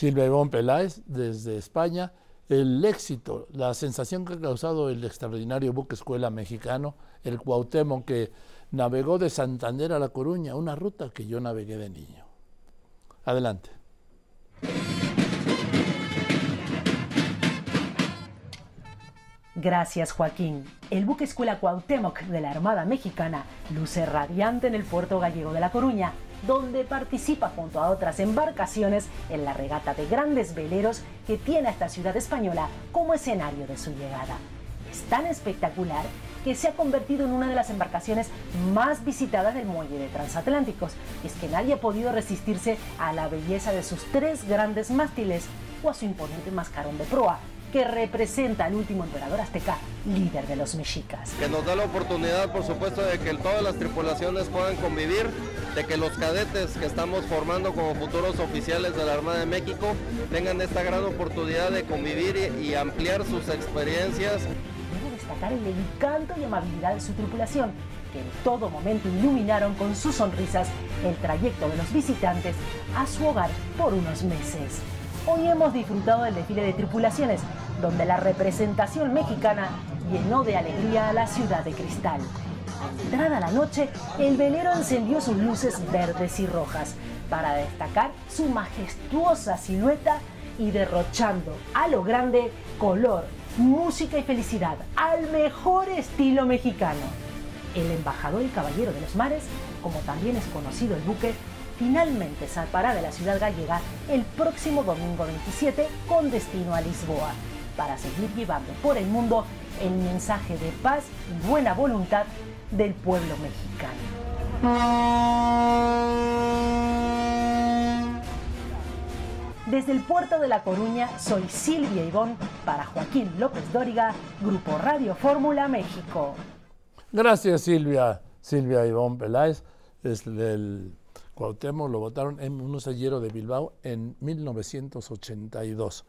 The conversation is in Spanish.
Silvia Ivón Peláez, desde España, el éxito, la sensación que ha causado el extraordinario buque escuela mexicano, el Cuauhtémoc, que navegó de Santander a La Coruña, una ruta que yo navegué de niño. Adelante. Gracias, Joaquín. El buque escuela Cuauhtémoc de la Armada Mexicana luce radiante en el puerto gallego de La Coruña, donde participa junto a otras embarcaciones en la regata de grandes veleros que tiene esta ciudad española como escenario de su llegada. Es tan espectacular que se ha convertido en una de las embarcaciones más visitadas del muelle de transatlánticos. Es que nadie ha podido resistirse a la belleza de sus tres grandes mástiles o a su imponente mascarón de proa, que representa al último emperador azteca, líder de los mexicas. Que nos da la oportunidad, por supuesto, de que todas las tripulaciones puedan convivir, de que los cadetes que estamos formando como futuros oficiales de la Armada de México tengan esta gran oportunidad de convivir y, ampliar sus experiencias. Debo destacar el encanto y amabilidad de su tripulación, que en todo momento iluminaron con sus sonrisas el trayecto de los visitantes a su hogar por unos meses. Hoy hemos disfrutado del desfile de tripulaciones, donde la representación mexicana llenó de alegría a la ciudad de cristal. Entrada la noche, el velero encendió sus luces verdes y rojas para destacar su majestuosa silueta y derrochando a lo grande color, música y felicidad al mejor estilo mexicano. El embajador y caballero de los mares, como también es conocido el buque, finalmente zarpará de la ciudad gallega el próximo domingo 27 con destino a Lisboa, para seguir llevando por el mundo el mensaje de paz y buena voluntad del pueblo mexicano. Desde el puerto de La Coruña, soy Silvia Ivón para Joaquín López Dóriga, Grupo Radio Fórmula México. Gracias, Silvia. Silvia Ivón Peláez, es del Cuauhtémoc lo votaron en un sellero de Bilbao en 1982.